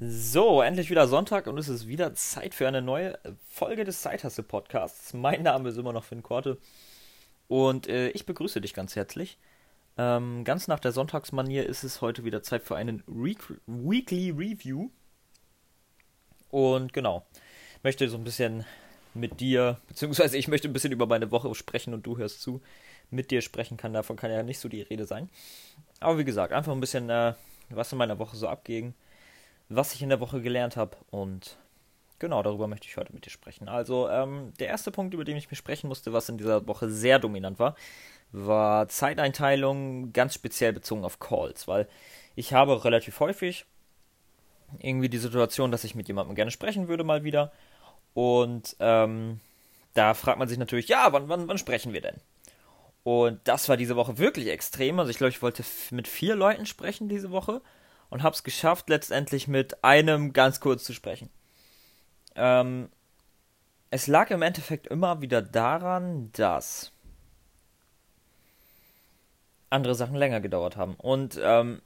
So, endlich wieder Sonntag und es ist wieder Zeit für eine neue Folge des Zeithasse Podcasts. Mein Name ist immer noch Finn Korte und äh, ich begrüße dich ganz herzlich. Ähm, ganz nach der Sonntagsmanier ist es heute wieder Zeit für einen Re Weekly Review. Und genau, möchte so ein bisschen mit dir, beziehungsweise ich möchte ein bisschen über meine Woche sprechen und du hörst zu. Mit dir sprechen kann, davon kann ja nicht so die Rede sein. Aber wie gesagt, einfach ein bisschen, äh, was in meiner Woche so abging was ich in der Woche gelernt habe. Und genau darüber möchte ich heute mit dir sprechen. Also, ähm, der erste Punkt, über den ich mir sprechen musste, was in dieser Woche sehr dominant war, war Zeiteinteilung, ganz speziell bezogen auf Calls, weil ich habe relativ häufig irgendwie die Situation, dass ich mit jemandem gerne sprechen würde, mal wieder. Und ähm, da fragt man sich natürlich, ja, wann, wann, wann sprechen wir denn? Und das war diese Woche wirklich extrem. Also ich glaube, ich wollte mit vier Leuten sprechen diese Woche und habe es geschafft, letztendlich mit einem ganz kurz zu sprechen. Ähm, es lag im Endeffekt immer wieder daran, dass andere Sachen länger gedauert haben. Und ähm,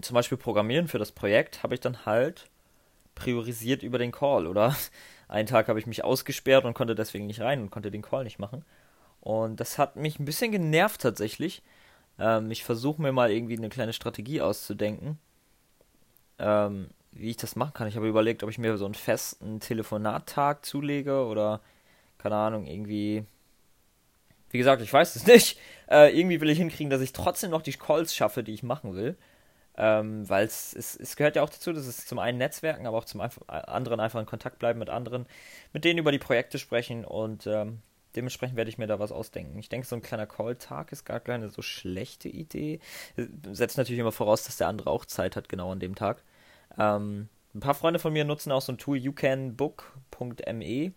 zum Beispiel Programmieren für das Projekt habe ich dann halt priorisiert über den Call. Oder einen Tag habe ich mich ausgesperrt und konnte deswegen nicht rein und konnte den Call nicht machen. Und das hat mich ein bisschen genervt tatsächlich. Ähm, ich versuche mir mal irgendwie eine kleine Strategie auszudenken, ähm, wie ich das machen kann. Ich habe überlegt, ob ich mir so einen festen Telefonattag zulege oder, keine Ahnung, irgendwie. Wie gesagt, ich weiß es nicht. Äh, irgendwie will ich hinkriegen, dass ich trotzdem noch die Calls schaffe, die ich machen will. Ähm, weil es, gehört ja auch dazu, dass es zum einen Netzwerken, aber auch zum anderen einfach in Kontakt bleiben mit anderen, mit denen über die Projekte sprechen und ähm, dementsprechend werde ich mir da was ausdenken. Ich denke, so ein kleiner Call-Tag ist gar keine so schlechte Idee. Setzt natürlich immer voraus, dass der andere auch Zeit hat, genau an dem Tag. Ähm, ein paar Freunde von mir nutzen auch so ein Tool youcanbook.me.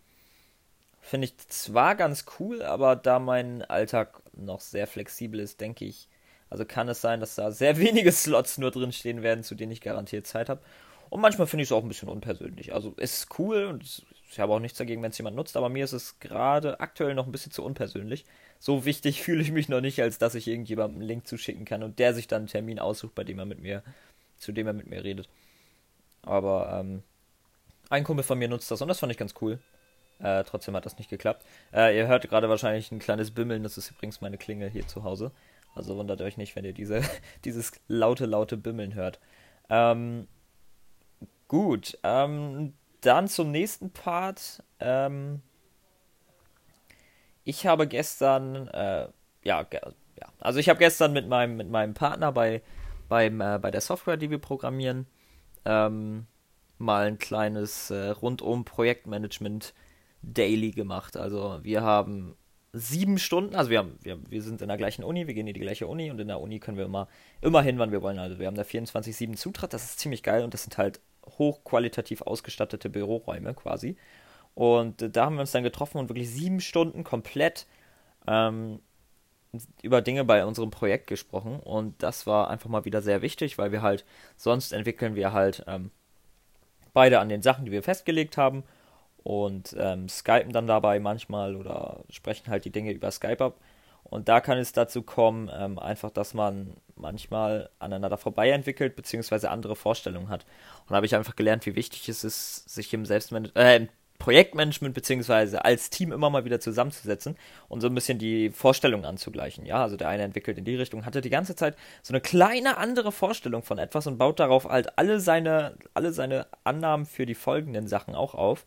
Finde ich zwar ganz cool, aber da mein Alltag noch sehr flexibel ist, denke ich, also kann es sein, dass da sehr wenige Slots nur drin stehen werden, zu denen ich garantiert Zeit habe. Und manchmal finde ich es auch ein bisschen unpersönlich. Also es ist cool und ich habe auch nichts dagegen, wenn es jemand nutzt, aber mir ist es gerade aktuell noch ein bisschen zu unpersönlich. So wichtig fühle ich mich noch nicht, als dass ich irgendjemandem einen Link zuschicken kann und der sich dann einen Termin aussucht, bei dem er mit mir, zu dem er mit mir redet. Aber ähm, ein Kumpel von mir nutzt das und das fand ich ganz cool. Äh, trotzdem hat das nicht geklappt. Äh, ihr hört gerade wahrscheinlich ein kleines Bimmeln, das ist übrigens meine Klingel hier zu Hause. Also wundert euch nicht, wenn ihr diese, dieses laute, laute Bimmeln hört. Ähm, gut, ähm, dann zum nächsten Part. Ähm, ich habe gestern, äh, ja, ja, also ich habe gestern mit meinem, mit meinem Partner bei, beim, äh, bei der Software, die wir programmieren, ähm, mal ein kleines äh, rundum Projektmanagement Daily gemacht. Also wir haben sieben Stunden, also wir, haben, wir, wir sind in der gleichen Uni, wir gehen in die gleiche Uni und in der Uni können wir immer, immer hin, wann wir wollen. Also wir haben da 24-7 Zutritt, das ist ziemlich geil und das sind halt hochqualitativ ausgestattete Büroräume quasi. Und äh, da haben wir uns dann getroffen und wirklich sieben Stunden komplett ähm, über Dinge bei unserem Projekt gesprochen und das war einfach mal wieder sehr wichtig, weil wir halt sonst entwickeln wir halt ähm, beide an den Sachen, die wir festgelegt haben und ähm, skypen dann dabei manchmal oder sprechen halt die Dinge über Skype ab. Und da kann es dazu kommen, ähm, einfach, dass man manchmal aneinander vorbei entwickelt, beziehungsweise andere Vorstellungen hat. Und da habe ich einfach gelernt, wie wichtig es ist, sich im Selbstmanagement, äh, Projektmanagement beziehungsweise als Team immer mal wieder zusammenzusetzen und so ein bisschen die Vorstellung anzugleichen. Ja, also der eine entwickelt in die Richtung, hatte die ganze Zeit so eine kleine andere Vorstellung von etwas und baut darauf halt alle seine, alle seine Annahmen für die folgenden Sachen auch auf.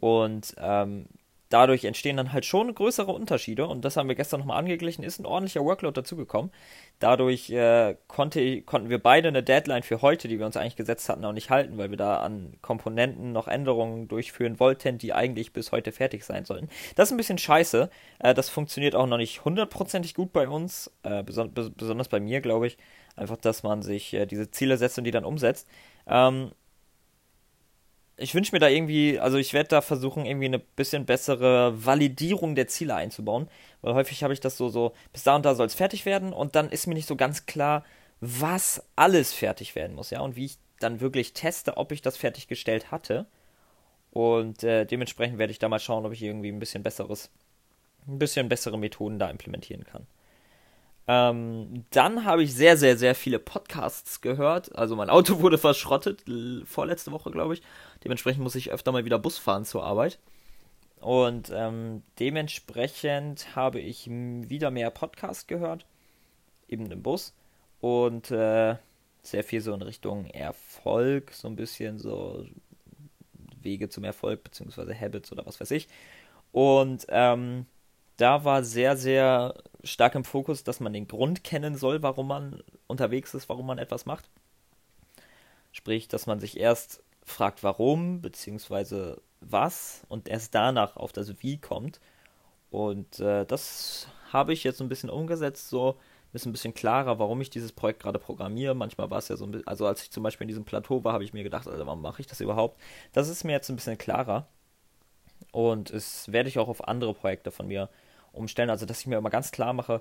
Und ähm, dadurch entstehen dann halt schon größere Unterschiede und das haben wir gestern nochmal angeglichen, ist ein ordentlicher Workload dazugekommen. Dadurch äh, konnte, konnten wir beide eine Deadline für heute, die wir uns eigentlich gesetzt hatten, auch nicht halten, weil wir da an Komponenten noch Änderungen durchführen wollten, die eigentlich bis heute fertig sein sollten. Das ist ein bisschen scheiße. Äh, das funktioniert auch noch nicht hundertprozentig gut bei uns, äh, beson besonders bei mir, glaube ich. Einfach, dass man sich äh, diese Ziele setzt und die dann umsetzt. Ähm, ich wünsche mir da irgendwie, also ich werde da versuchen, irgendwie eine bisschen bessere Validierung der Ziele einzubauen, weil häufig habe ich das so, so, bis da und da soll es fertig werden und dann ist mir nicht so ganz klar, was alles fertig werden muss, ja, und wie ich dann wirklich teste, ob ich das fertiggestellt hatte. Und äh, dementsprechend werde ich da mal schauen, ob ich irgendwie ein bisschen besseres, ein bisschen bessere Methoden da implementieren kann. Ähm, dann habe ich sehr, sehr, sehr viele Podcasts gehört. Also mein Auto wurde verschrottet, vorletzte Woche, glaube ich. Dementsprechend muss ich öfter mal wieder Bus fahren zur Arbeit. Und ähm, dementsprechend habe ich wieder mehr Podcasts gehört, eben im Bus. Und äh, sehr viel so in Richtung Erfolg, so ein bisschen so Wege zum Erfolg, beziehungsweise Habits oder was weiß ich. Und ähm, da war sehr, sehr stark im Fokus, dass man den Grund kennen soll, warum man unterwegs ist, warum man etwas macht. Sprich, dass man sich erst fragt, warum, beziehungsweise was und erst danach auf das Wie kommt. Und äh, das habe ich jetzt ein bisschen umgesetzt, so ist ein bisschen klarer, warum ich dieses Projekt gerade programmiere. Manchmal war es ja so ein bisschen, also als ich zum Beispiel in diesem Plateau war, habe ich mir gedacht, also warum mache ich das überhaupt? Das ist mir jetzt ein bisschen klarer. Und es werde ich auch auf andere Projekte von mir umstellen. Also, dass ich mir immer ganz klar mache,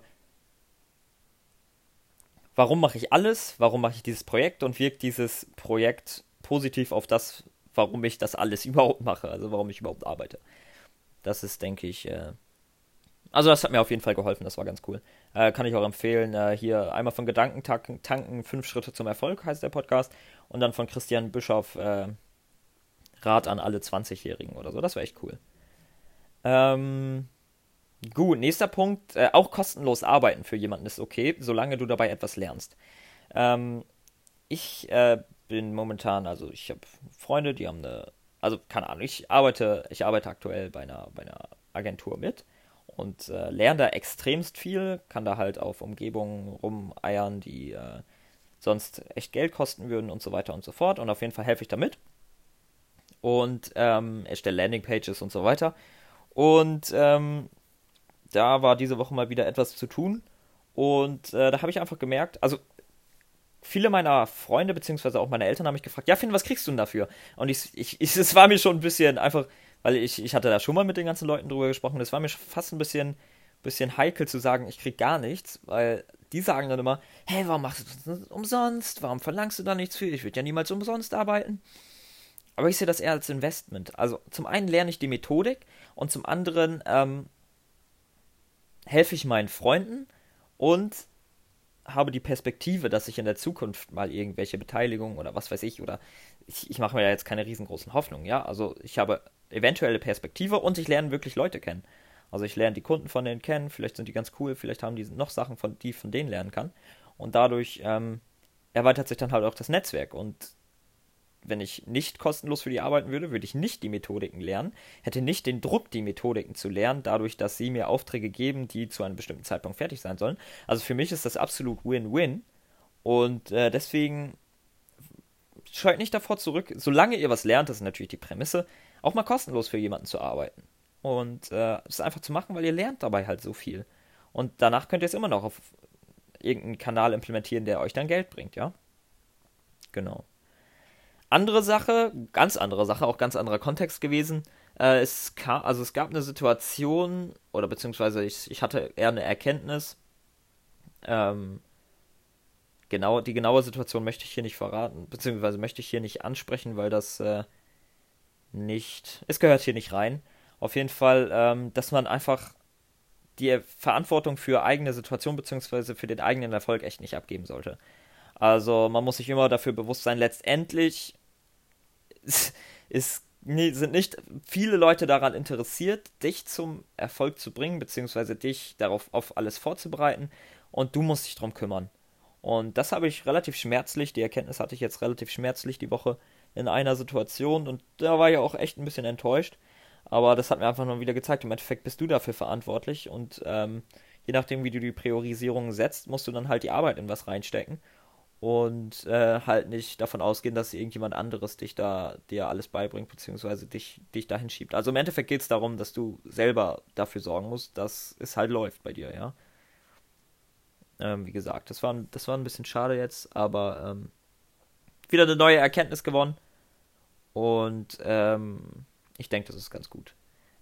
warum mache ich alles, warum mache ich dieses Projekt und wirkt dieses Projekt positiv auf das, warum ich das alles überhaupt mache, also warum ich überhaupt arbeite. Das ist, denke ich, äh also das hat mir auf jeden Fall geholfen, das war ganz cool. Äh, kann ich auch empfehlen, äh, hier einmal von Gedanken tanken, fünf Schritte zum Erfolg heißt der Podcast und dann von Christian Bischoff äh, Rat an alle 20-Jährigen oder so, das wäre echt cool. Ähm, gut, nächster Punkt, äh, auch kostenlos arbeiten für jemanden ist okay, solange du dabei etwas lernst. Ähm, ich äh, bin momentan, also ich habe Freunde, die haben eine, also keine Ahnung, ich arbeite, ich arbeite aktuell bei einer, bei einer Agentur mit und äh, lerne da extremst viel, kann da halt auf Umgebungen rumeiern, die äh, sonst echt Geld kosten würden und so weiter und so fort. Und auf jeden Fall helfe ich damit. Und ähm, erstelle Landingpages und so weiter. Und ähm, da war diese Woche mal wieder etwas zu tun. Und äh, da habe ich einfach gemerkt, also viele meiner Freunde beziehungsweise auch meine Eltern haben mich gefragt, ja Finn, was kriegst du denn dafür? Und ich, ich, ich, es war mir schon ein bisschen einfach, weil ich, ich hatte da schon mal mit den ganzen Leuten drüber gesprochen, es war mir fast ein bisschen, bisschen heikel zu sagen, ich krieg gar nichts, weil die sagen dann immer, hey, warum machst du das umsonst? Warum verlangst du da nichts für? Ich würde ja niemals umsonst arbeiten. Aber ich sehe das eher als Investment. Also zum einen lerne ich die Methodik und zum anderen ähm, helfe ich meinen Freunden und habe die Perspektive, dass ich in der Zukunft mal irgendwelche Beteiligungen oder was weiß ich, oder ich, ich mache mir ja jetzt keine riesengroßen Hoffnungen, ja. Also ich habe eventuelle Perspektive und ich lerne wirklich Leute kennen. Also ich lerne die Kunden von denen kennen, vielleicht sind die ganz cool, vielleicht haben die noch Sachen, von, die ich von denen lernen kann. Und dadurch ähm, erweitert sich dann halt auch das Netzwerk. Und wenn ich nicht kostenlos für die arbeiten würde, würde ich nicht die Methodiken lernen, hätte nicht den Druck, die Methodiken zu lernen, dadurch, dass sie mir Aufträge geben, die zu einem bestimmten Zeitpunkt fertig sein sollen. Also für mich ist das absolut Win-Win. Und äh, deswegen scheut nicht davor zurück, solange ihr was lernt, das ist natürlich die Prämisse, auch mal kostenlos für jemanden zu arbeiten. Und äh, es einfach zu machen, weil ihr lernt dabei halt so viel. Und danach könnt ihr es immer noch auf irgendeinen Kanal implementieren, der euch dann Geld bringt, ja? Genau. Andere Sache, ganz andere Sache, auch ganz anderer Kontext gewesen. Äh, es, kam, also es gab eine Situation, oder beziehungsweise ich, ich hatte eher eine Erkenntnis. Ähm, genau, die genaue Situation möchte ich hier nicht verraten, beziehungsweise möchte ich hier nicht ansprechen, weil das äh, nicht. Es gehört hier nicht rein. Auf jeden Fall, ähm, dass man einfach die Verantwortung für eigene Situation beziehungsweise für den eigenen Erfolg echt nicht abgeben sollte. Also man muss sich immer dafür bewusst sein, letztendlich ist, sind nicht viele Leute daran interessiert, dich zum Erfolg zu bringen, beziehungsweise dich darauf auf alles vorzubereiten und du musst dich darum kümmern. Und das habe ich relativ schmerzlich, die Erkenntnis hatte ich jetzt relativ schmerzlich die Woche in einer Situation und da war ich auch echt ein bisschen enttäuscht. Aber das hat mir einfach nur wieder gezeigt, im Endeffekt bist du dafür verantwortlich und ähm, je nachdem, wie du die Priorisierung setzt, musst du dann halt die Arbeit in was reinstecken und äh, halt nicht davon ausgehen, dass irgendjemand anderes dich da dir alles beibringt, beziehungsweise dich, dich dahin schiebt. Also im Endeffekt geht es darum, dass du selber dafür sorgen musst, dass es halt läuft bei dir, ja. Ähm, wie gesagt, das war, das war ein bisschen schade jetzt, aber ähm, wieder eine neue Erkenntnis gewonnen. Und ähm, ich denke, das ist ganz gut.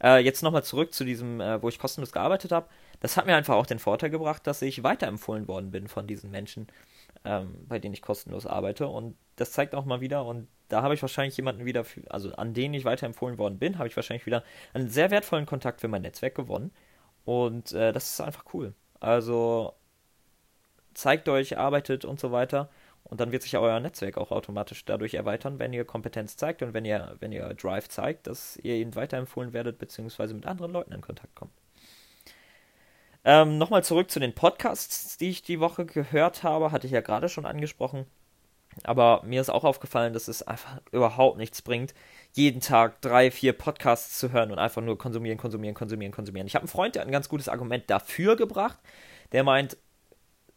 Äh, jetzt nochmal zurück zu diesem, äh, wo ich kostenlos gearbeitet habe. Das hat mir einfach auch den Vorteil gebracht, dass ich weiterempfohlen worden bin von diesen Menschen ähm, bei denen ich kostenlos arbeite. Und das zeigt auch mal wieder, und da habe ich wahrscheinlich jemanden wieder, für, also an den ich weiterempfohlen worden bin, habe ich wahrscheinlich wieder einen sehr wertvollen Kontakt für mein Netzwerk gewonnen. Und äh, das ist einfach cool. Also, zeigt euch, arbeitet und so weiter. Und dann wird sich euer Netzwerk auch automatisch dadurch erweitern, wenn ihr Kompetenz zeigt und wenn ihr, wenn ihr Drive zeigt, dass ihr ihnen weiterempfohlen werdet, beziehungsweise mit anderen Leuten in Kontakt kommt. Ähm, Nochmal zurück zu den Podcasts, die ich die Woche gehört habe, hatte ich ja gerade schon angesprochen. Aber mir ist auch aufgefallen, dass es einfach überhaupt nichts bringt, jeden Tag drei, vier Podcasts zu hören und einfach nur konsumieren, konsumieren, konsumieren, konsumieren. Ich habe einen Freund, der ein ganz gutes Argument dafür gebracht. Der meint,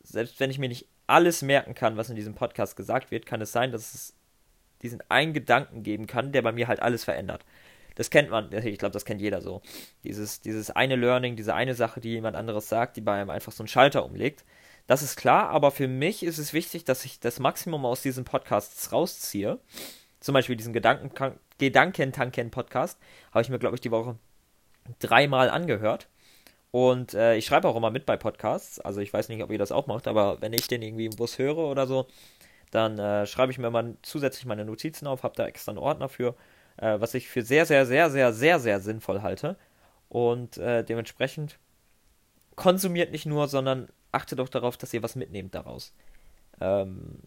selbst wenn ich mir nicht alles merken kann, was in diesem Podcast gesagt wird, kann es sein, dass es diesen einen Gedanken geben kann, der bei mir halt alles verändert. Das kennt man, ich glaube, das kennt jeder so. Dieses, dieses eine Learning, diese eine Sache, die jemand anderes sagt, die bei einem einfach so einen Schalter umlegt. Das ist klar, aber für mich ist es wichtig, dass ich das Maximum aus diesen Podcasts rausziehe. Zum Beispiel diesen Gedankentanken-Podcast habe ich mir, glaube ich, die Woche dreimal angehört. Und äh, ich schreibe auch immer mit bei Podcasts. Also ich weiß nicht, ob ihr das auch macht, aber wenn ich den irgendwie im Bus höre oder so, dann äh, schreibe ich mir mal zusätzlich meine Notizen auf, habe da extra einen Ordner für, äh, was ich für sehr, sehr, sehr, sehr, sehr, sehr sinnvoll halte. Und äh, dementsprechend konsumiert nicht nur, sondern achtet auch darauf, dass ihr was mitnehmt daraus. Ähm,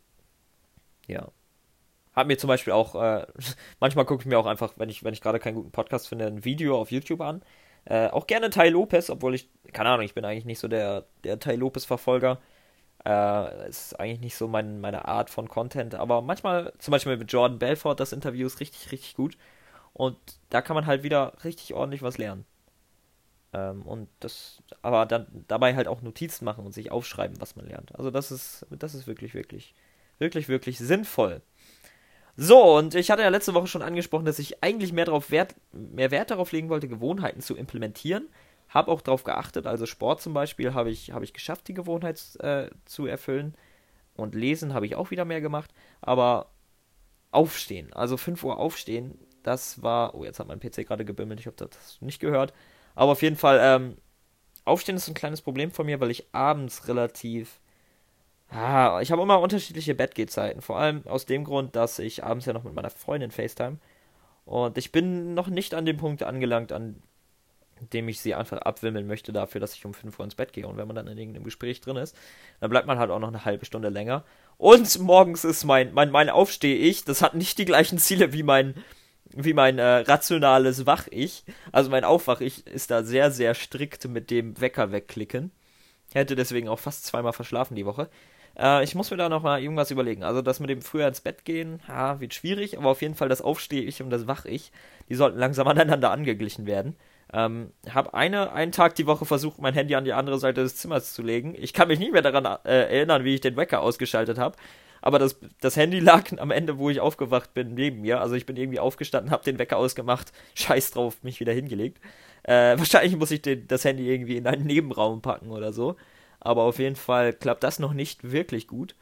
ja. Hab mir zum Beispiel auch, äh, manchmal gucke ich mir auch einfach, wenn ich, wenn ich gerade keinen guten Podcast finde, ein Video auf YouTube an äh, auch gerne Tai Lopez, obwohl ich, keine Ahnung, ich bin eigentlich nicht so der, der Tai Lopez-Verfolger. Äh, ist eigentlich nicht so mein, meine Art von Content, aber manchmal, zum Beispiel mit Jordan Belfort, das Interview ist richtig, richtig gut. Und da kann man halt wieder richtig ordentlich was lernen. Ähm, und das, aber dann dabei halt auch Notizen machen und sich aufschreiben, was man lernt. Also das ist, das ist wirklich, wirklich, wirklich, wirklich sinnvoll. So, und ich hatte ja letzte Woche schon angesprochen, dass ich eigentlich mehr, darauf Wert, mehr Wert darauf legen wollte, Gewohnheiten zu implementieren. Habe auch darauf geachtet, also Sport zum Beispiel habe ich, hab ich geschafft, die Gewohnheit äh, zu erfüllen. Und Lesen habe ich auch wieder mehr gemacht. Aber aufstehen, also 5 Uhr aufstehen, das war. Oh, jetzt hat mein PC gerade gebimmelt, ich habe das nicht gehört. Aber auf jeden Fall, ähm, aufstehen ist ein kleines Problem von mir, weil ich abends relativ Ah, ich habe immer unterschiedliche Bettgehzeiten. Vor allem aus dem Grund, dass ich abends ja noch mit meiner Freundin FaceTime. Und ich bin noch nicht an dem Punkt angelangt, an dem ich sie einfach abwimmeln möchte dafür, dass ich um 5 Uhr ins Bett gehe. Und wenn man dann in irgendeinem Gespräch drin ist, dann bleibt man halt auch noch eine halbe Stunde länger. Und morgens ist mein, mein, mein Aufsteh-Ich, das hat nicht die gleichen Ziele wie mein, wie mein äh, rationales Wach-Ich. Also mein Aufwach-Ich ist da sehr, sehr strikt mit dem Wecker wegklicken. Hätte deswegen auch fast zweimal verschlafen die Woche. Äh, ich muss mir da noch mal irgendwas überlegen. Also das mit dem früher ins Bett gehen, ja, wird schwierig, aber auf jeden Fall das Aufstehe-Ich und das Wach-Ich, die sollten langsam aneinander angeglichen werden. Ähm, habe eine, einen Tag die Woche versucht, mein Handy an die andere Seite des Zimmers zu legen. Ich kann mich nicht mehr daran äh, erinnern, wie ich den Wecker ausgeschaltet habe. Aber das, das Handy lag am Ende, wo ich aufgewacht bin, neben mir. Also ich bin irgendwie aufgestanden, habe den Wecker ausgemacht, scheiß drauf, mich wieder hingelegt. Äh, wahrscheinlich muss ich den, das Handy irgendwie in einen Nebenraum packen oder so. Aber auf jeden Fall klappt das noch nicht wirklich gut.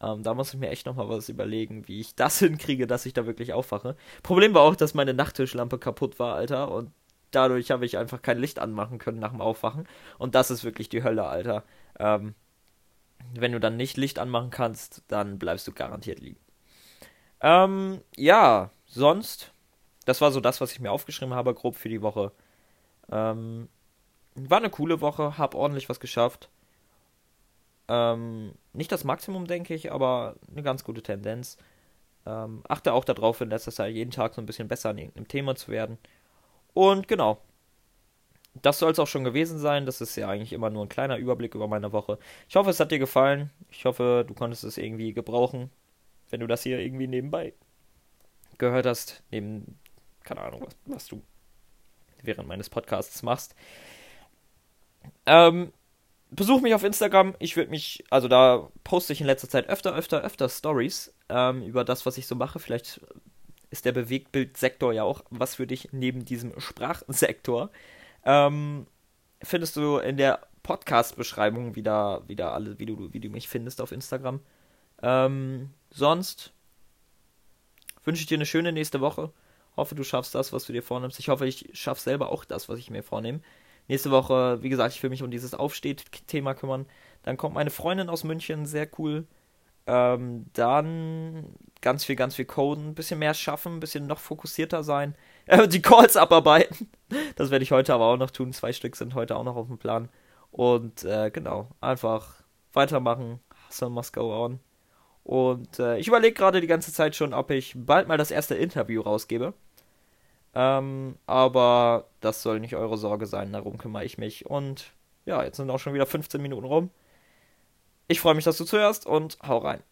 Ähm, da muss ich mir echt nochmal was überlegen, wie ich das hinkriege, dass ich da wirklich aufwache. Problem war auch, dass meine Nachttischlampe kaputt war, Alter. Und dadurch habe ich einfach kein Licht anmachen können nach dem Aufwachen. Und das ist wirklich die Hölle, Alter. Ähm, wenn du dann nicht Licht anmachen kannst, dann bleibst du garantiert liegen. Ähm, ja, sonst, das war so das, was ich mir aufgeschrieben habe, grob für die Woche. Ähm, war eine coole Woche, hab ordentlich was geschafft. Ähm, nicht das Maximum, denke ich, aber eine ganz gute Tendenz. Ähm, achte auch darauf, in letzter Zeit jeden Tag so ein bisschen besser an irgendeinem Thema zu werden. Und genau. Das soll es auch schon gewesen sein. Das ist ja eigentlich immer nur ein kleiner Überblick über meine Woche. Ich hoffe, es hat dir gefallen. Ich hoffe, du konntest es irgendwie gebrauchen, wenn du das hier irgendwie nebenbei gehört hast. Neben, keine Ahnung, was, was du während meines Podcasts machst. Ähm, besuch mich auf Instagram. Ich würde mich, also da poste ich in letzter Zeit öfter, öfter, öfter Stories ähm, über das, was ich so mache. Vielleicht ist der Bewegtbildsektor ja auch was für dich neben diesem Sprachsektor. Ähm, findest du in der Podcast-Beschreibung wieder, wieder alle, wie du, wie du mich findest auf Instagram. Ähm, sonst wünsche ich dir eine schöne nächste Woche. Hoffe, du schaffst das, was du dir vornimmst. Ich hoffe, ich schaffe selber auch das, was ich mir vornehme. Nächste Woche, wie gesagt, ich will mich um dieses Aufsteht-Thema kümmern. Dann kommt meine Freundin aus München, sehr cool. Ähm, dann ganz viel, ganz viel coden, ein bisschen mehr schaffen, ein bisschen noch fokussierter sein. Äh, die Calls abarbeiten. Das werde ich heute aber auch noch tun. Zwei Stück sind heute auch noch auf dem Plan. Und äh, genau, einfach weitermachen, hustle must go on. Und äh, ich überlege gerade die ganze Zeit schon, ob ich bald mal das erste Interview rausgebe. Ähm, aber das soll nicht eure Sorge sein, darum kümmere ich mich. Und ja, jetzt sind auch schon wieder 15 Minuten rum. Ich freue mich, dass du zuhörst und hau rein.